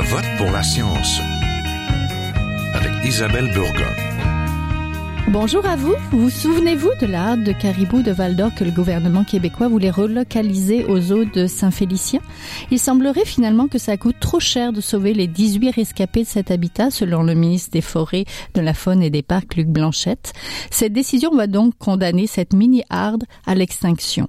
Je vote pour la science avec Isabelle Burgon. Bonjour à vous. Vous souvenez-vous de la de caribou de Val d'Or que le gouvernement québécois voulait relocaliser aux eaux de Saint-Félicien? Il semblerait finalement que ça coûte trop cher de sauver les 18 rescapés de cet habitat, selon le ministre des Forêts, de la Faune et des Parcs, Luc Blanchette. Cette décision va donc condamner cette mini-harde à l'extinction.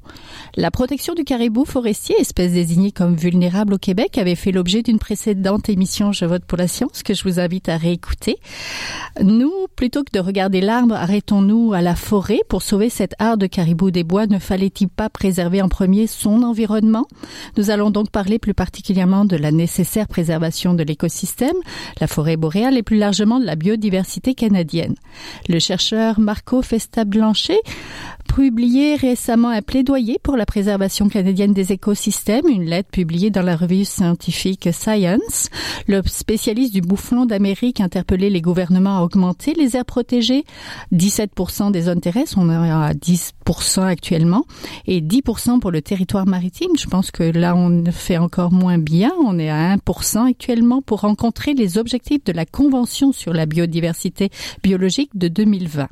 La protection du caribou forestier, espèce désignée comme vulnérable au Québec, avait fait l'objet d'une précédente émission Je vote pour la science que je vous invite à réécouter. Nous, plutôt que de regarder arrêtons-nous à la forêt pour sauver cette art de caribou des bois? Ne fallait-il pas préserver en premier son environnement? Nous allons donc parler plus particulièrement de la nécessaire préservation de l'écosystème, la forêt boréale et plus largement de la biodiversité canadienne. Le chercheur Marco Festa-Blanchet publié récemment un plaidoyer pour la préservation canadienne des écosystèmes, une lettre publiée dans la revue scientifique Science. Le spécialiste du boufflon d'Amérique interpellait les gouvernements à augmenter les aires protégées 17% des zones terrestres, on est à 10% actuellement, et 10% pour le territoire maritime. Je pense que là, on fait encore moins bien. On est à 1% actuellement pour rencontrer les objectifs de la Convention sur la biodiversité biologique de 2020.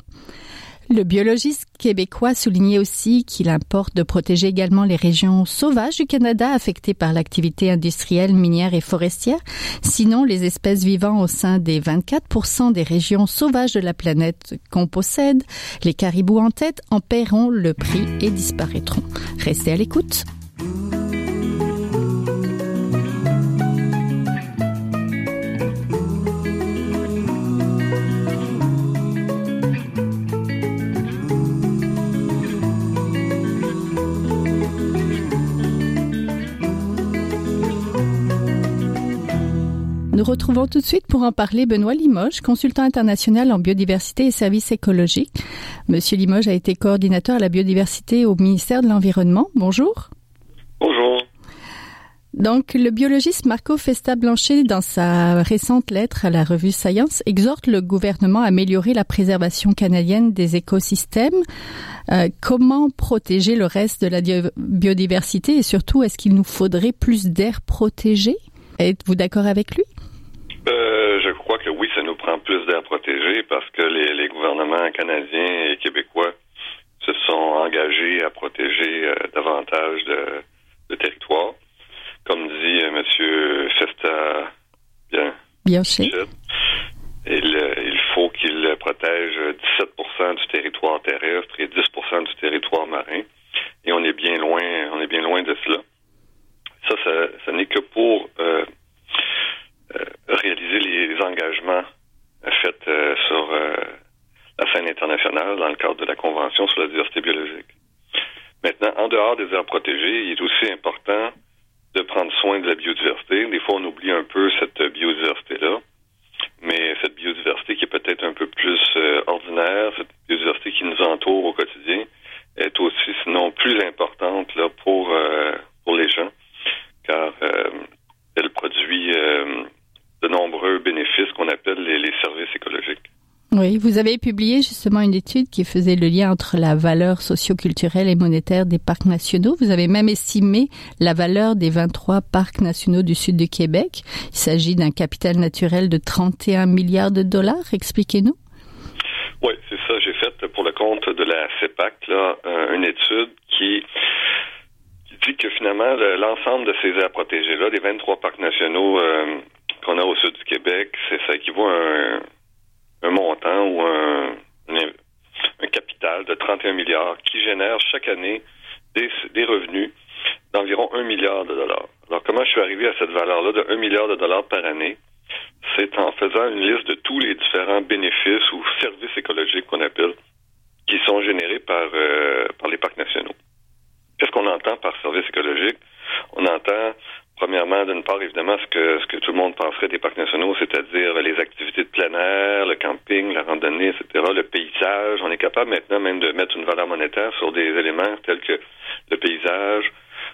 Le biologiste québécois soulignait aussi qu'il importe de protéger également les régions sauvages du Canada affectées par l'activité industrielle, minière et forestière. Sinon, les espèces vivant au sein des 24% des régions sauvages de la planète qu'on possède, les caribous en tête, en paieront le prix et disparaîtront. Restez à l'écoute. Nous retrouvons tout de suite pour en parler Benoît Limoges, consultant international en biodiversité et services écologiques. Monsieur Limoges a été coordinateur à la biodiversité au ministère de l'Environnement. Bonjour. Bonjour. Donc, le biologiste Marco Festa-Blanchet, dans sa récente lettre à la revue Science, exhorte le gouvernement à améliorer la préservation canadienne des écosystèmes. Euh, comment protéger le reste de la biodiversité et surtout, est-ce qu'il nous faudrait plus d'air protégé? Êtes-vous d'accord avec lui? Euh, je crois que oui, ça nous prend plus d'air protégé parce que les, gouvernements canadiens et québécois se sont engagés à protéger euh, davantage de, de territoires. Comme dit euh, M. Festa, bien, bien il, il faut qu'il protège 17 du territoire terrestre et 10 du territoire marin. Et on est bien loin, on est bien loin de cela. Ça, ça, ça n'est que pour euh, euh, réaliser les engagements faits euh, sur euh, la scène internationale dans le cadre de la Convention sur la diversité biologique. Maintenant, en dehors des aires protégées, il est aussi important de prendre soin de la biodiversité. Des fois, on oublie un peu cette biodiversité-là, mais cette biodiversité qui est peut-être un peu plus ordinaire, cette biodiversité qui nous entoure au quotidien, est aussi, sinon plus importante là, pour, pour les gens, car elle produit de nombreux bénéfices qu'on appelle les, services écologiques. Oui, vous avez publié justement une étude qui faisait le lien entre la valeur socioculturelle et monétaire des parcs nationaux. Vous avez même estimé la valeur des 23 parcs nationaux du sud du Québec. Il s'agit d'un capital naturel de 31 milliards de dollars. Expliquez-nous. Oui, c'est ça. J'ai fait pour le compte de la CEPAC là, euh, une étude qui dit que finalement l'ensemble de ces aires protégées-là, des 23 parcs nationaux euh, qu'on a au sud du Québec, c'est ça équivaut à un, un montant ou un, un, capital de 31 milliards qui génère chaque année des, des revenus d'environ 1 milliard de dollars. Alors, comment je suis arrivé à cette valeur-là de 1 milliard de dollars par année? C'est en faisant une liste de tous les différents bénéfices ou services écologiques qu'on appelle, qui sont générés par, euh, par les parcs nationaux. Qu'est-ce qu'on entend par service écologique? On entend Premièrement, d'une part, évidemment, ce que, ce que tout le monde penserait des parcs nationaux, c'est-à-dire les activités de plein air, le camping, la randonnée, etc., le paysage. On est capable maintenant même de mettre une valeur monétaire sur des éléments tels que le paysage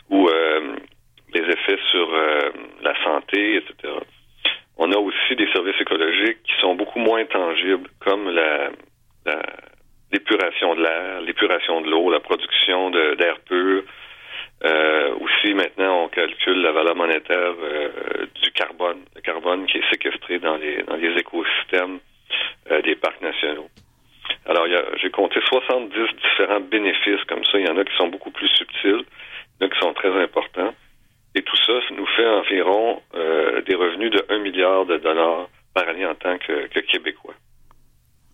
ou euh, les effets sur euh, la santé, etc. On a aussi des services écologiques qui sont beaucoup moins tangibles, comme la, l'épuration de l'air, l'épuration de l'eau, la production d'air pur, euh, aussi aussi, maintenant, on calcule la valeur monétaire du carbone, le carbone qui est séquestré dans les, dans les écosystèmes des parcs nationaux. Alors, j'ai compté 70 différents bénéfices comme ça. Il y en a qui sont beaucoup plus subtils, il y en a qui sont très importants. Et tout ça nous fait environ des revenus de 1 milliard de dollars par année en tant que, que Québécois.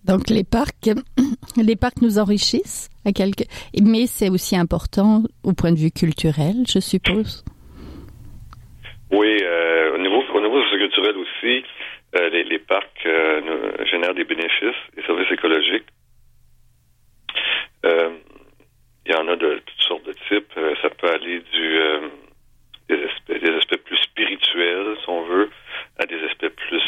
Donc les parcs, les parcs nous enrichissent à quelque, mais c'est aussi important au point de vue culturel, je suppose. Oui, euh, au niveau au niveau culturel aussi, euh, les, les, parcs euh, génèrent des bénéfices, des services écologiques. Il y en a de toutes sortes de types. ça peut aller du des aspects, des aspects plus spirituels, si on veut, à des aspects plus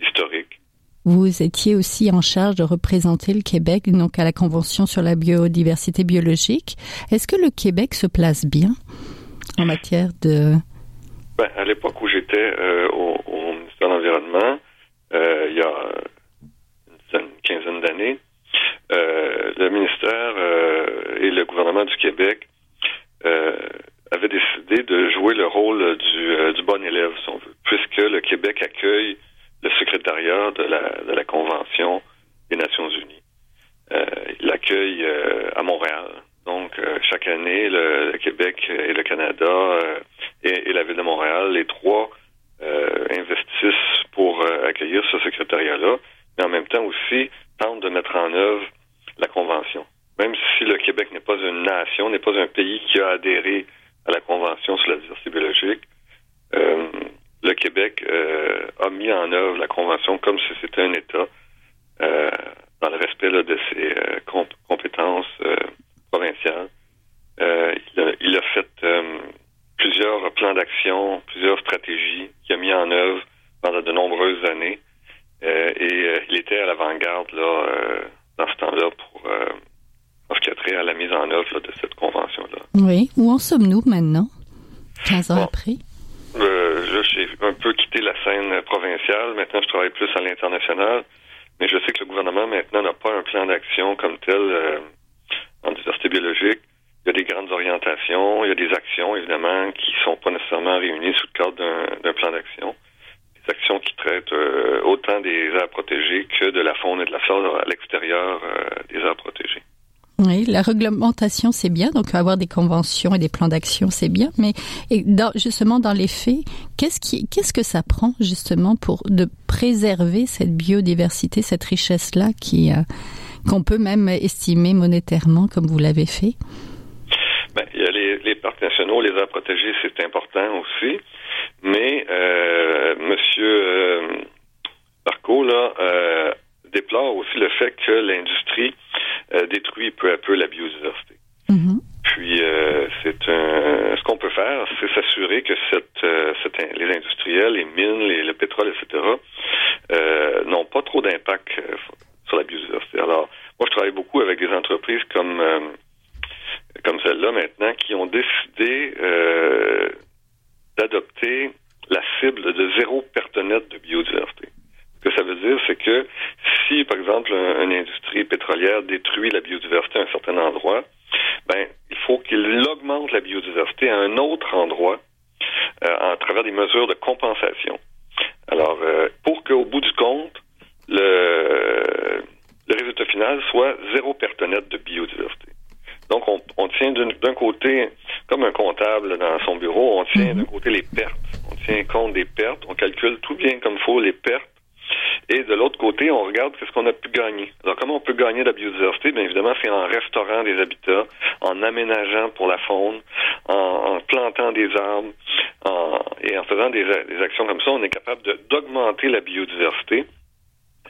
historiques. Vous étiez aussi en charge de représenter le Québec donc à la Convention sur la biodiversité biologique. Est-ce que le Québec se place bien en matière de... Ben, à l'époque où j'étais euh, au, ministère de l'Environnement, euh, il y a une, quinzaine d'années, euh, le ministère et le gouvernement du Québec de jouer le rôle du, du bon élève, si on veut, puisque le Québec accueille le secrétariat de la, Convention des Nations Unies. Euh, il l'accueille euh, à Montréal. Donc, euh, chaque année, le, Québec et le Canada euh, et, et, la Ville de Montréal, les trois investissent pour accueillir ce secrétariat-là, mais en même temps aussi tentent de mettre en œuvre la Convention. Même si le Québec n'est pas une nation, n'est pas un pays qui a adhéré la Convention sur la diversité biologique, le Québec euh, a mis en œuvre la Convention comme si c'était un État euh, dans le respect de ses euh, compétences provinciales. Il a, fait plusieurs plans d'action, plusieurs stratégies qu'il a mis en œuvre pendant de nombreuses années. et il était à l'avant-garde là dans ce temps-là pour en ce qui a trait à la mise en œuvre de cette convention-là. Oui. Où en sommes-nous maintenant, 15 ans après? Euh, là, j'ai un peu quitté la scène provinciale. Maintenant, je travaille plus à l'international. Mais je sais que le gouvernement, maintenant, n'a pas un plan d'action comme tel euh, en diversité biologique. Il y a des grandes orientations, il y a des actions, évidemment, qui sont pas nécessairement réunies sous le cadre d'un plan d'action. Des actions qui traitent euh, autant des aires protégées que de la faune et de la flore à l'extérieur euh, des aires protégées. Oui, la réglementation, c'est bien. Donc, avoir des conventions et des plans d'action, c'est bien. Mais justement, dans les faits, qu'est-ce que ça prend justement pour de préserver cette biodiversité, cette richesse-là, euh, qu'on peut même estimer monétairement, comme vous l'avez fait? Ben, il y a les, les, parcs nationaux, les aires protégées, c'est important aussi. Mais euh, Monsieur euh, Barco là euh, déplore aussi le fait que l'industrie euh, détruit peu à peu la biodiversité. Mm-hmm. Puis, euh, c'est un, ce qu'on peut faire, c'est s'assurer que cette, euh, cette, les industriels, les mines, les, le pétrole, etc., euh, n'ont pas trop d'impact sur la biodiversité. Alors, moi, je travaille beaucoup avec des entreprises comme comme celle-là maintenant qui ont décidé d'adopter la cible de zéro pertenette de biodiversité. Ce que ça veut dire, c'est que si, par exemple, une industrie pétrolière détruit la biodiversité à un certain endroit, ben, il faut qu'il augmente la biodiversité à un autre endroit euh, à travers des mesures de compensation. Alors, euh, pour qu'au bout du compte, le, le résultat final soit zéro pertonnette de biodiversité. Donc, on, on tient d'un côté, comme un comptable dans son bureau, on tient mm-hmm. d'un côté les pertes. On tient compte des pertes, on calcule tout bien comme il faut les pertes et de l'autre côté, on regarde qu'est-ce qu'on a pu gagner. Alors, comment on peut gagner de la biodiversité? Bien évidemment, c'est en restaurant des habitats, en aménageant pour la faune, en, plantant des arbres, et en faisant des, actions comme ça, on est capable d'augmenter la biodiversité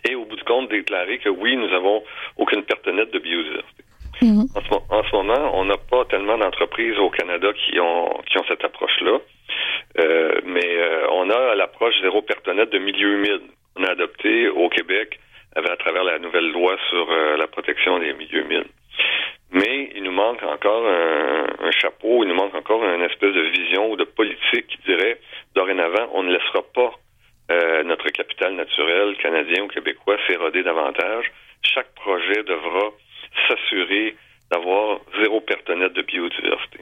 et au bout du compte déclarer que oui, nous avons aucune perte nette de biodiversité. Mhm. En, ce, moment, on n'a pas tellement d'entreprises au Canada qui ont qui ont cette approche-là, euh, mais euh, on a l'approche zéro perte nette de milieu humide a adopté au Québec à travers la nouvelle loi sur euh, la protection des milieux humides. Mais il nous manque encore un, chapeau, il nous manque encore une espèce de vision ou de politique qui dirait dorénavant, on ne laissera pas euh, notre capital naturel canadien ou québécois s'éroder davantage. Chaque projet devra s'assurer d'avoir zéro perte nette de biodiversité.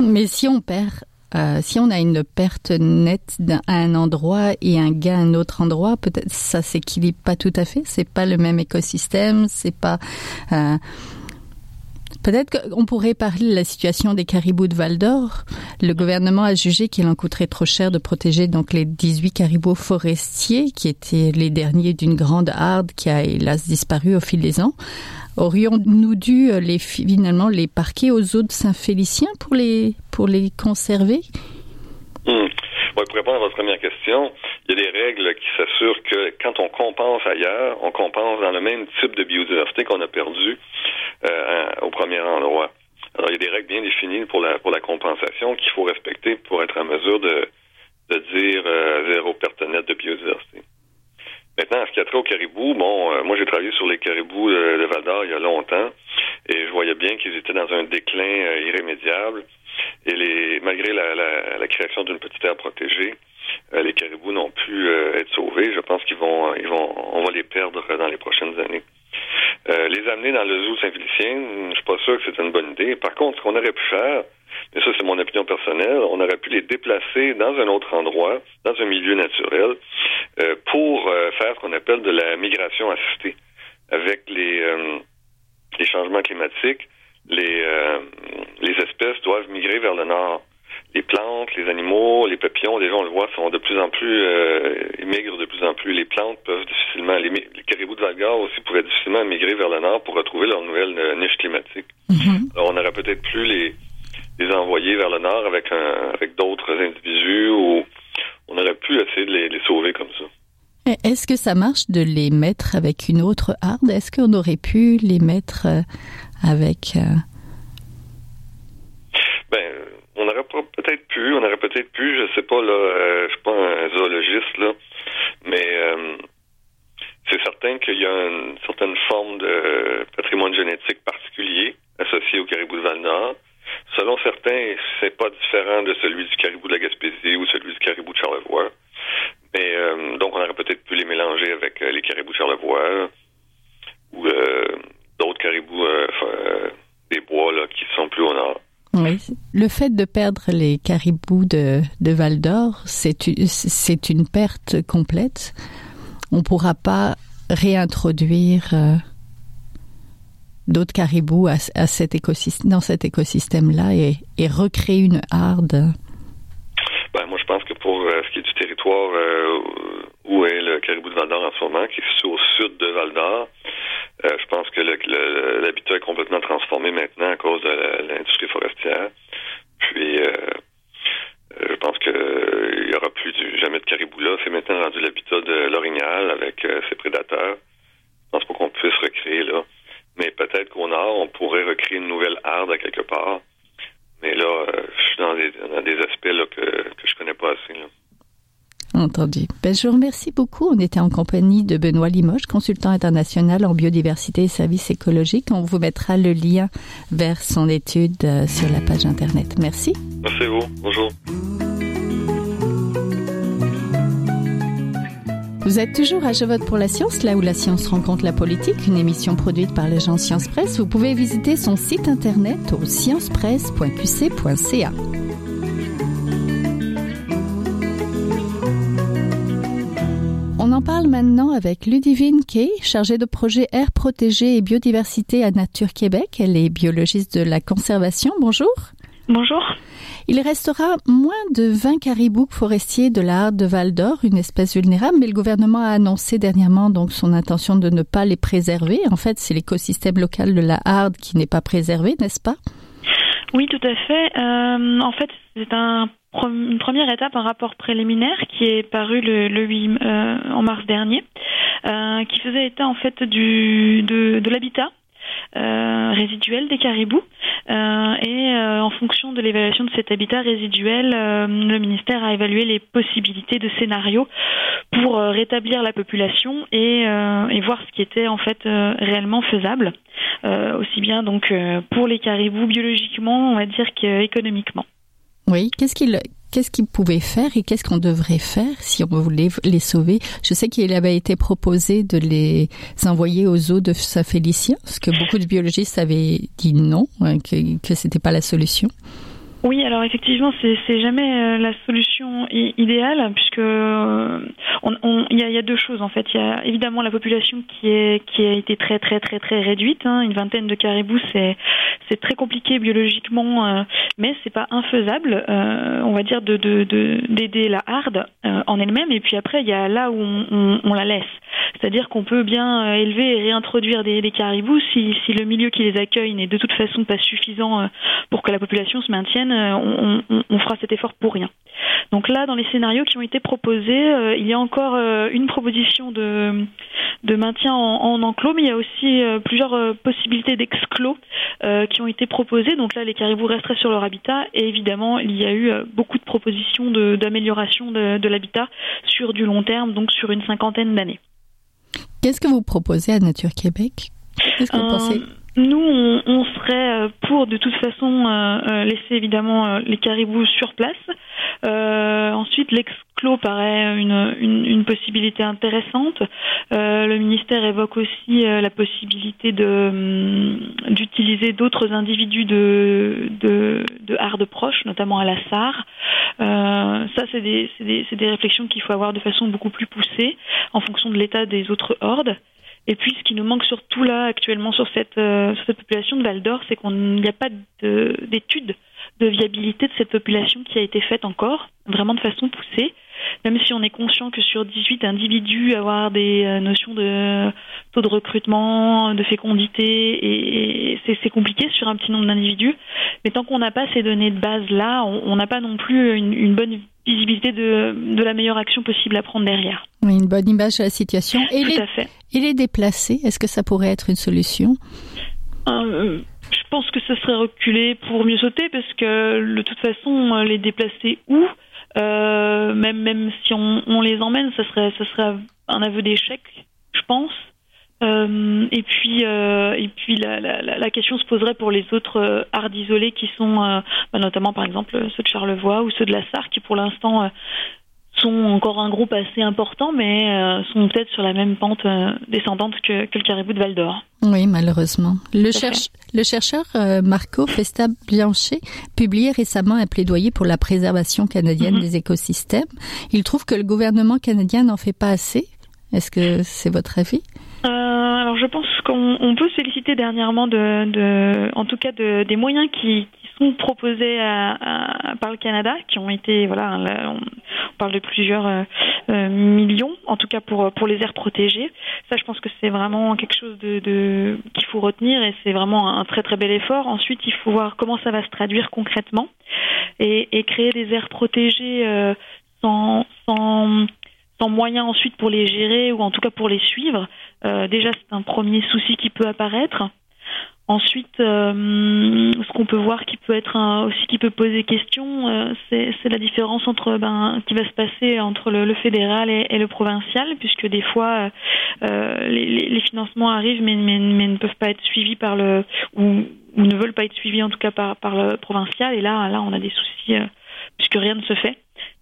Mais si on perd euh, si on a une perte nette à un endroit et un gain à un autre endroit, peut-être ça s'équilibre pas tout à fait. C'est pas le même écosystème. C'est pas. Euh, Peut-être qu'on pourrait parler de la situation des caribous de Val d'Or. Le gouvernement a jugé qu'il en coûterait trop cher de protéger donc les 18 caribous forestiers qui étaient les derniers d'une grande harde qui a hélas disparu au fil des ans. Aurions-nous dû euh, les, finalement les parquer aux eaux de Saint-Félicien pour les, pour les conserver? Hmm. pour répondre à votre première question, il y a des règles qui s'assurent que quand on compense ailleurs, on compense dans le même type de biodiversité qu'on a perdu euh, au premier endroit. Alors, il y a des règles bien définies pour la, pour la compensation qu'il faut respecter pour être en mesure de, de dire euh, zéro perte nette de biodiversité. Maintenant, ce qui a trait au caribou, bon, euh, moi j'ai travaillé sur les caribous de, de Val d'Or il y a longtemps et je voyais bien qu'ils étaient dans un déclin euh, irrémédiable. Et les, malgré la, la, la création d'une petite aire protégée, euh, les caribous n'ont pu être sauvés. Je pense qu'ils vont, ils vont, on va les perdre dans les prochaines années. Les amener dans le zoo Saint-Félicien, je suis pas sûr que c'est une bonne idée. Par contre, ce qu'on aurait pu faire, mais ça c'est mon opinion personnelle, on aurait pu les déplacer dans un autre endroit, dans un milieu naturel, euh, pour euh, faire ce qu'on appelle de la migration assistée. Avec les, euh, changements climatiques, les espèces doivent migrer vers le nord. Les plantes, les animaux, les papillons, les gens on le voit, sont de plus en plus, ils migrent de plus en plus. Les plantes peuvent difficilement, les, les caribous de Valgar aussi pourraient difficilement migrer vers le nord pour retrouver leur nouvelle niche climatique. Mm-hmm. Alors, on n'aurait peut-être plus les, les envoyer vers le nord avec un, avec d'autres individus ou on aurait pu essayer de les, les sauver comme ça. Est-ce que ça marche de les mettre avec une autre harde Est-ce qu'on aurait pu les mettre euh, avec euh... Ben, on aurait peut-être pu, on aurait peut-être pu, je sais pas là, euh, je suis pas un zoologiste là, mais euh, c'est certain qu'il y a une certaine forme de patrimoine génétique particulier associé au caribou de Val-Nord. Selon certains, c'est pas différent de celui du caribou de la Gaspésie ou celui du caribou de Charlevoix. Mais euh, donc, on aurait peut-être pu les mélanger avec euh, les caribous de Charlevoix ou euh, d'autres caribous euh, des bois là, qui sont plus au nord. Oui. Le fait de perdre les caribous de, de Val d'Or, c'est une perte complète. On ne pourra pas réintroduire d'autres caribous à, cet écosystème, dans cet écosystème-là et, recréer une harde? Ben, moi, je pense que pour euh, ce qui est du territoire euh, où est le caribou de Val-d'Or en ce moment, qui est au sud de Val-d'Or, euh, je pense que l'habitat est complètement transformé maintenant à cause de l'industrie forestière. Puis, je pense qu'il n'y aura plus jamais de caribou là. C'est maintenant rendu l'habitat de l'orignal avec ses prédateurs. Je pense pas qu'on puisse recréer là. Mais peut-être qu'au nord, on pourrait recréer une nouvelle harde à quelque part. Mais là, euh, je suis dans des, aspects que, que je connais pas assez. Là. Entendu. Ben, je vous remercie beaucoup. On était en compagnie de Benoît Limoges, consultant international en biodiversité et services écologiques. On vous mettra le lien vers son étude euh, sur la page Internet. Merci. Merci à vous. Bonjour. Vous êtes toujours à Je vote pour la science, là où la science rencontre la politique, une émission produite par l'agence Science Presse. Vous pouvez visiter son site internet au sciencepresse.qc.ca. maintenant avec Ludivine Kay, chargée de projet Air protégé et biodiversité à Nature Québec. Elle est biologiste de la conservation. Bonjour. Bonjour. Il restera moins de 20 caribous forestiers de la harde de Val d'Or, une espèce vulnérable, mais le gouvernement a annoncé dernièrement donc son intention de ne pas les préserver. En fait, c'est l'écosystème local de la harde qui n'est pas préservé, n'est-ce pas? Oui, tout à fait. Euh, en fait, c'est un une première étape, un rapport préliminaire qui est paru le, le 8 euh, en mars dernier, euh, qui faisait état en fait du, de, de l'habitat euh, résiduel des caribous. Euh, et euh, en fonction de l'évaluation de cet habitat résiduel, euh, le ministère a évalué les possibilités de scénarios pour euh, rétablir la population et, euh, et, voir ce qui était en fait réellement faisable, aussi bien donc pour les caribous biologiquement, on va dire qu'économiquement. Oui, qu'est-ce qu'il qu'est-ce qu'ils pouvaient faire et qu'est-ce qu'on devrait faire si on voulait les sauver? Je sais qu'il avait été proposé de les envoyer aux eaux de Saint-Félicien, parce que beaucoup de biologistes avaient dit non, hein, que, que c'était pas la solution. Oui, alors effectivement, c'est jamais euh, la solution idéale puisque euh, il y, a, deux choses en fait. Il y a évidemment la population qui est qui a été très très très très réduite. Hein. Une vingtaine de caribous, c'est très compliqué biologiquement, euh, mais c'est pas infaisable. on va dire de d'aider la harde en elle-même. Et puis après, il y a là où on, la laisse. C'est-à-dire qu'on peut bien élever et réintroduire des, caribous si, le milieu qui les accueille n'est de toute façon pas suffisant pour que la population se maintienne euh, on, fera cet effort pour rien. Donc là, dans les scénarios qui ont été proposés, euh, il y a encore euh, une proposition de, maintien en, enclos, mais il y a aussi plusieurs possibilités d'exclos qui ont été proposées. Donc là, les caribous resteraient sur leur habitat et évidemment, il y a eu beaucoup de propositions d'amélioration de, l'habitat sur du long terme, donc sur une cinquantaine d'années. Qu'est-ce que vous proposez à Nature Québec? Qu'est-ce que vous pensez? Nous, on, serait euh, pour de toute façon euh, euh, laisser évidemment les caribous sur place. ensuite, l'exclos paraît une, une, possibilité intéressante. le ministère évoque aussi la possibilité de hum, d'utiliser d'autres individus de, de, de hardes proches, notamment à la SAR. ça, c'est des, des, des réflexions qu'il faut avoir de façon beaucoup plus poussée en fonction de l'état des autres hordes. Et puis, ce qui nous manque surtout là actuellement sur cette, euh, population de Val d'Or, c'est qu'il n'y a pas d'études de, viabilité de cette population qui a été faite encore, vraiment de façon poussée. Même si on est conscient que sur 18 individus, avoir des euh, notions de taux de recrutement, de fécondité, c'est compliqué sur un petit nombre d'individus. Mais tant qu'on n'a pas ces données de base là, on n'a pas non plus une, une bonne visibilité de, de, la meilleure action possible à prendre derrière. Oui, une bonne image de la situation. Et Tout les, à fait. Et les déplacer, est-ce que ça pourrait être une solution? Euh, Je pense que ce serait reculer pour mieux sauter parce que de toute façon, les déplacer où euh, même, même si on, on, les emmène, ça serait, ça serait un aveu d'échec, je pense. Euh, et puis, euh, et puis la, la, la, question se poserait pour les autres euh, arts isolés qui sont, euh, bah, notamment par exemple ceux de Charlevoix ou ceux de la Sarre, qui pour l'instant sont encore un groupe assez important, mais sont peut-être sur la même pente descendante que, que, le caribou de Val d'Or. Oui, malheureusement. Le, cherche, le chercheur Marco Festa-Bianchet publiait récemment un plaidoyer pour la préservation canadienne mm-hmm. des écosystèmes. Il trouve que le gouvernement canadien n'en fait pas assez. Est-ce que c'est votre avis? Euh, alors je pense qu'on peut féliciter dernièrement de, de en tout cas de, des moyens qui, qui sont proposés à, par le Canada, qui ont été voilà, on, parle de plusieurs euh, euh, millions, en tout cas pour pour les aires protégées. Ça, je pense que c'est vraiment quelque chose de, de qu'il faut retenir et c'est vraiment un très très bel effort. Ensuite, il faut voir comment ça va se traduire concrètement et, et créer des aires protégées euh, sans, sans sans moyens ensuite pour les gérer ou en tout cas pour les suivre. Euh, déjà, c'est un premier souci qui peut apparaître. Ensuite, euh, ce qu'on peut voir qui peut être aussi qui peut poser question, euh, c'est la différence entre ben, qui va se passer entre le, fédéral et, le provincial, puisque des fois les, financements arrivent mais, ne peuvent pas être suivis par le ou, ou, ne veulent pas être suivis en tout cas par, par le provincial. Et là, là, on a des soucis puisque rien ne se fait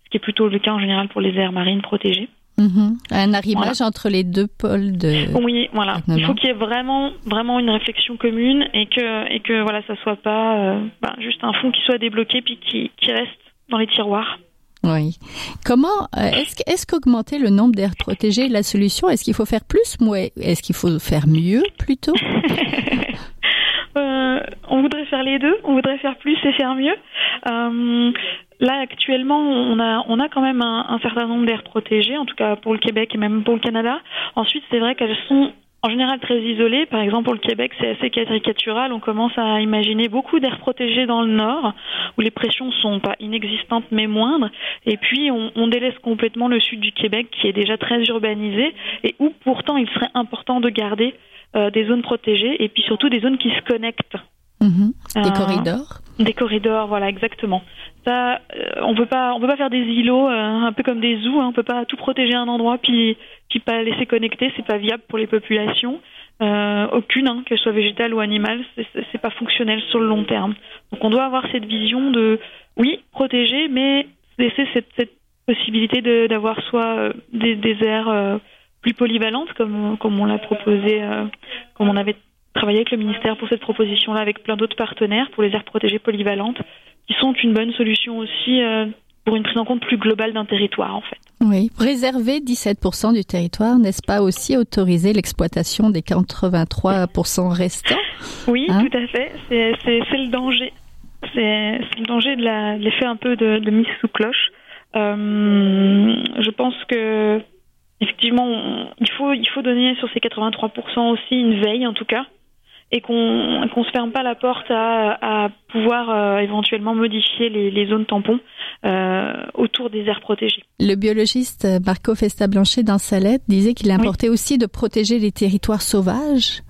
ce qui est plutôt le cas en général pour les aires marines protégées. Mhm. Un arrimage entre les deux pôles de. Oui, voilà. Il faut qu'il y ait vraiment, vraiment une réflexion commune et que, et que voilà, ça soit pas euh, bah, juste un fonds qui soit débloqué puis qui, qui reste dans les tiroirs. Oui. Comment euh, est-ce est-ce qu'augmenter le nombre d'aires protégées est la solution? Est-ce qu'il faut faire plus ou est-ce qu'il faut faire mieux plutôt? euh, On voudrait faire les deux. On voudrait faire plus et faire mieux. Euh, Là, actuellement, on a, on a quand même un, certain nombre d'aires protégées, en tout cas pour le Québec et même pour le Canada. Ensuite, c'est vrai qu'elles sont en général très isolées. Par exemple, pour le Québec, c'est assez caricatural. On commence à imaginer beaucoup d'aires protégées dans le nord, où les pressions sont pas inexistantes mais moindres. Et puis, on délaisse complètement le sud du Québec, qui est déjà très urbanisé, et où pourtant il serait important de garder euh, des zones protégées, et puis surtout des zones qui se connectent. Mhm. Des euh, corridors Des corridors, voilà, exactement. Ça, euh, on peut pas, on peut pas faire des îlots, euh, un peu comme des zoos. Hein, on peut pas tout protéger un endroit puis puis pas laisser connecter. C'est pas viable pour les populations. aucune, hein, qu'elle soit végétale ou animale, c'est pas fonctionnel sur le long terme. Donc on doit avoir cette vision de, oui, protéger, mais laisser cette, cette possibilité d'avoir soit des, des aires plus polyvalentes, comme, comme on l'a proposé, comme on avait travailler avec le ministère pour cette proposition-là, avec plein d'autres partenaires pour les aires protégées polyvalentes qui sont une bonne solution aussi pour une prise en compte plus globale d'un territoire en fait. Oui, réserver 17% du territoire, n'est-ce pas aussi autoriser l'exploitation des 83% restants Oui, hein tout à fait. C'est le danger. C'est le danger de l'effet un peu de, de, mise sous cloche. Euh, je pense que effectivement, il faut il faut donner sur ces 83% aussi une veille en tout cas et qu'on ne se ferme pas la porte à, pouvoir euh, éventuellement modifier les, zones tampons euh, autour des aires protégées. Le biologiste Marco Festa-Blanchet dans sa lettre disait qu'il importait aussi de protéger les territoires sauvages,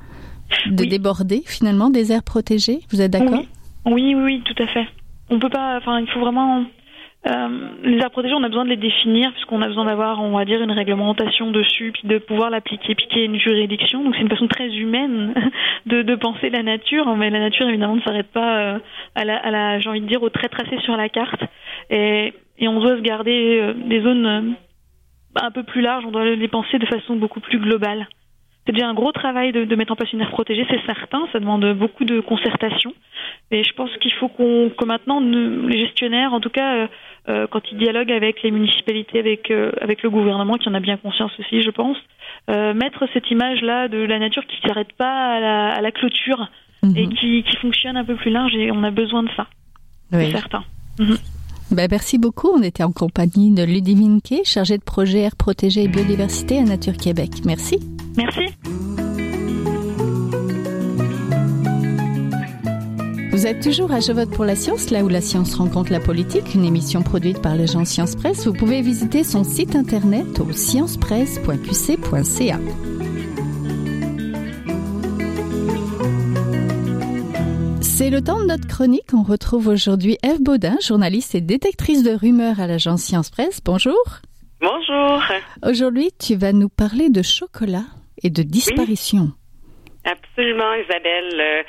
de déborder finalement des aires protégées. Vous êtes d'accord? Oui. oui, oui, tout à fait. On peut pas, enfin, il faut vraiment euh, les aires protégées, on a besoin de les définir puisqu'on a besoin d'avoir, on va dire, une réglementation dessus, puis de pouvoir l'appliquer, puis qu'il y ait une juridiction. Donc c'est une façon très humaine de, penser la nature, mais la nature évidemment ne s'arrête pas euh, à la, à la j'ai envie de dire, au trait tracé sur la carte. Et, et on doit se garder euh, des zones un peu plus larges, on doit les penser de façon beaucoup plus globale. C'est déjà un gros travail de, de, mettre en place une aire protégée, c'est certain. Ça demande beaucoup de concertation. Et je pense qu'il faut qu'on, que maintenant, les gestionnaires, en tout cas, euh, quand ils dialoguent avec les municipalités, avec, euh, avec le gouvernement, qui en a bien conscience aussi, je pense, euh, mettre cette image-là de la nature qui ne s'arrête pas à la, à la clôture et mhm. qui, qui, fonctionne un peu plus large et on a besoin de ça. C'est certain. Ben, merci beaucoup. On était en compagnie de Ludivine Kay, chargée de projet Air protégé et biodiversité à Nature Québec. Merci. Merci. Vous êtes toujours à Je vote pour la science, là où la science rencontre la politique, une émission produite par l'agence Science Presse. Vous pouvez visiter son site internet au sciencepresse.qc.ca. C'est le temps de notre chronique. On retrouve aujourd'hui Eve Baudin, journaliste et détectrice de rumeurs à l'agence Science Presse. Bonjour. Bonjour. Aujourd'hui, tu vas nous parler de chocolat et de disparition. Absolument, Isabelle. Euh,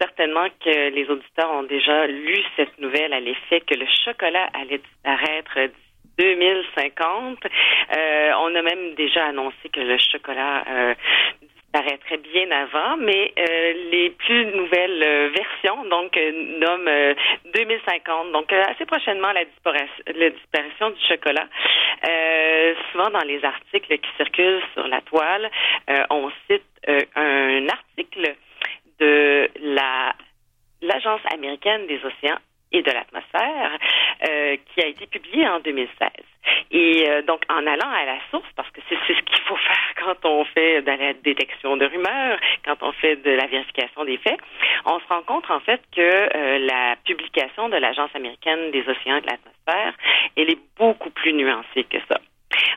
certainement que les auditeurs ont déjà lu cette nouvelle à l'effet que le chocolat allait disparaître 2050. Euh, on a même déjà annoncé que le chocolat euh, disparaîtrait bien avant, mais euh, les plus nouvelles euh, versions donc nomment 2050, donc assez prochainement la disparition, la disparition du chocolat. souvent dans les articles qui circulent sur la toile, on cite un article de la l'Agence américaine des océans et de l'atmosphère, euh, qui a été publié en 2016. Et euh, donc, en allant à la source, parce que c'est ce qu'il faut faire quand on fait de la détection de rumeurs, quand on fait de la vérification des faits, on se rend compte en fait que euh, la publication de l'Agence américaine des océans et de l'atmosphère, elle est beaucoup plus nuancée que ça.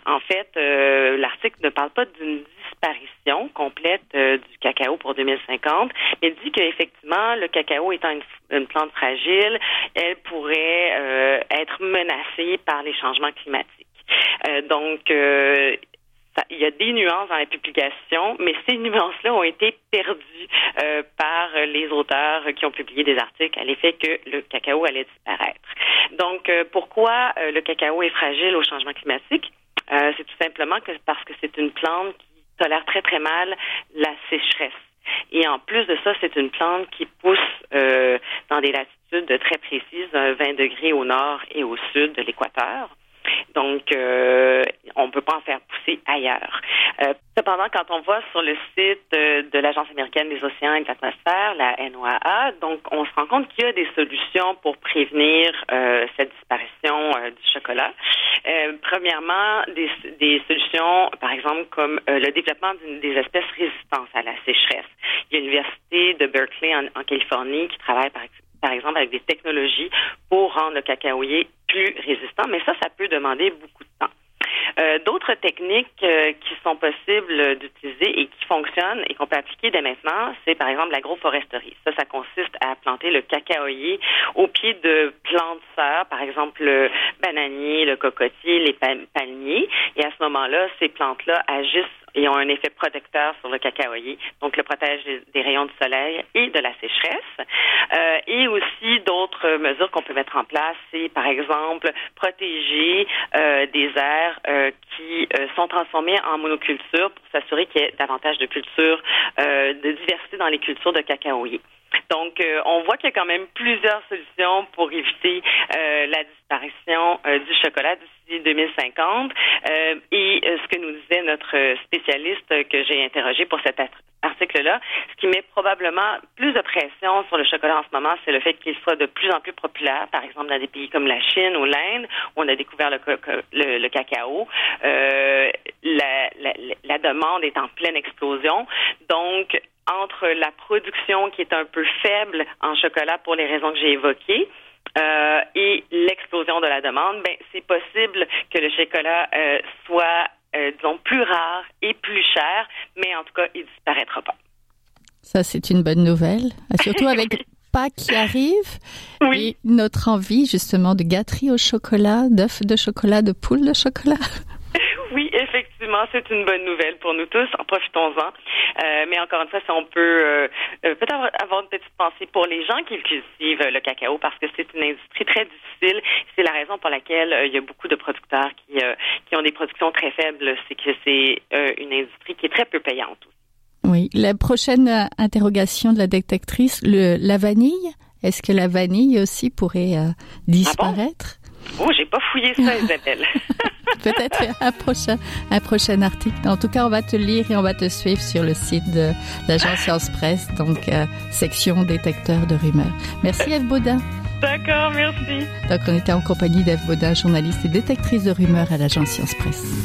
En fait, l'article ne parle pas d'une disparition complète euh, du cacao pour 2050, mais dit qu'effectivement, le cacao étant une, plante fragile, elle pourrait euh, être menacée par les changements climatiques. Euh, donc, il y a des nuances dans la publication, mais ces nuances-là ont été perdues par les auteurs qui ont publié des articles à l'effet que le cacao allait disparaître. Donc, pourquoi le cacao est fragile au changement climatique? c'est tout simplement que parce que c'est une plante qui tolère très très mal la sécheresse. Et en plus de ça, c'est une plante qui pousse euh, dans des latitudes très précises, 20 degrés au nord et au sud de l'équateur. Donc, euh, on ne peut pas en faire pousser ailleurs. Euh, cependant, quand on va sur le site euh, de l'Agence américaine des océans et de l'atmosphère, la NOAA, donc on se rend compte qu'il y a des solutions pour prévenir cette disparition du chocolat. premièrement, des, solutions, par exemple, comme le développement des espèces résistantes à la sécheresse. Il y a l'Université de Berkeley en Californie qui travaille, par exemple, par exemple, avec des technologies pour rendre le cacaoyer plus résistant, mais ça, ça peut demander beaucoup de temps. Euh, d'autres techniques euh, qui sont possibles d'utiliser et qui fonctionnent et qu'on peut appliquer dès maintenant, c'est par exemple l'agroforesterie. Ça, ça consiste à planter le cacaoyer au pied de plantes sœurs, par exemple le bananier, le cocotier, les palmiers. Et à ce moment-là, ces plantes-là agissent et ont un effet protecteur sur le cacaoyer, donc le protège des, rayons du soleil et de la sécheresse. Euh, et aussi d'autres mesures qu'on peut mettre en place, c'est par exemple protéger euh, des aires euh, qui sont transformées en monoculture pour s'assurer qu'il y ait davantage de cultures, de diversité dans les cultures de cacaoyer. Donc, on voit qu'il y a quand même plusieurs solutions pour éviter la disparition du chocolat d'ici 2050. et ce que nous disait notre spécialiste que j'ai interrogé pour cet article-là, ce qui met probablement plus de pression sur le chocolat en ce moment, c'est le fait qu'il soit de plus en plus populaire, par exemple dans des pays comme la Chine ou l'Inde, où on a découvert le, cacao. La, la, la demande est en pleine explosion. Donc, entre la production qui est un peu faible en chocolat pour les raisons que j'ai évoquées, euh, et l'explosion de la demande, ben, c'est possible que le chocolat euh, soit, euh, disons, plus rare et plus cher, mais en tout cas, il disparaîtra pas. Ça, c'est une bonne nouvelle, surtout avec Pâques qui arrive oui. et notre envie justement de gâterie au chocolat, d'œufs de chocolat, de poules de chocolat. Effectivement, c'est une bonne nouvelle pour nous tous. En profitons-en. Euh, mais encore une fois, si on peut euh, euh, peut-être avoir une petite pensée pour les gens qui cultivent le cacao, parce que c'est une industrie très difficile. C'est la raison pour laquelle il y a beaucoup de producteurs qui, qui ont des productions très faibles. C'est que c'est une industrie qui est très peu payante. Oui. La prochaine interrogation de la détectrice, le, la vanille. Est-ce que la vanille aussi pourrait ah disparaître? Oh, j'ai pas fouillé ça, Isabelle. Peut-être un prochain, un prochain article. En tout cas, on va te lire et on va te suivre sur le site de l'agence Science Presse, donc euh, section détecteur de rumeurs. Merci Eve Baudin. D'accord, merci. Donc on était en compagnie d'Eve Baudin, journaliste et détectrice de rumeurs à l'agence Science Presse.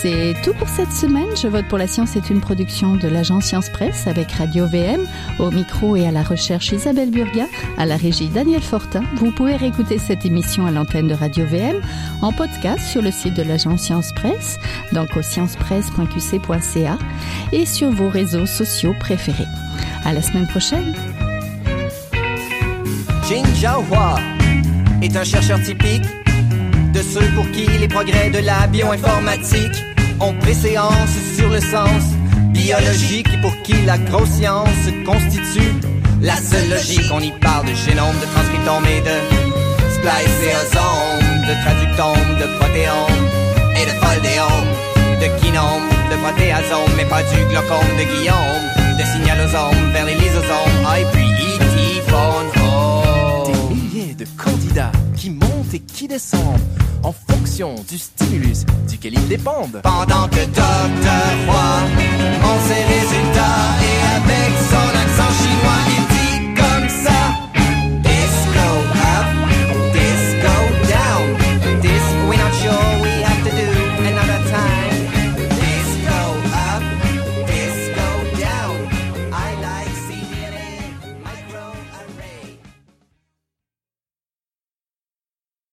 C'est tout pour cette semaine. Je vote pour la science est une production de l'agence Science Presse avec Radio VM. Au micro et à la recherche Isabelle Burga, à la régie Daniel Fortin. Vous pouvez réécouter cette émission à l'antenne de Radio VM en podcast sur le site de l'agence Science Presse, donc au sciencepresse.qc.ca et sur vos réseaux sociaux préférés. À la semaine prochaine. Est un chercheur typique de ceux pour qui les progrès de la bioinformatique ont préséance sur le sens biologique pour qui la grosse science constitue la seule logique. On y parle de génome, de transcriptome et de spliceosome, de traductome, de protéome et de foldéome, de kinome, de protéasome, mais pas du glaucome de Guillaume, de signalosome vers les lysosomes, ah, et puis E.T. Des milliers de candidats et qui descendent en fonction du stimulus duquel ils dépendent. Pendant que Dr. Roy, on ses résultats et avec son accent chinois, il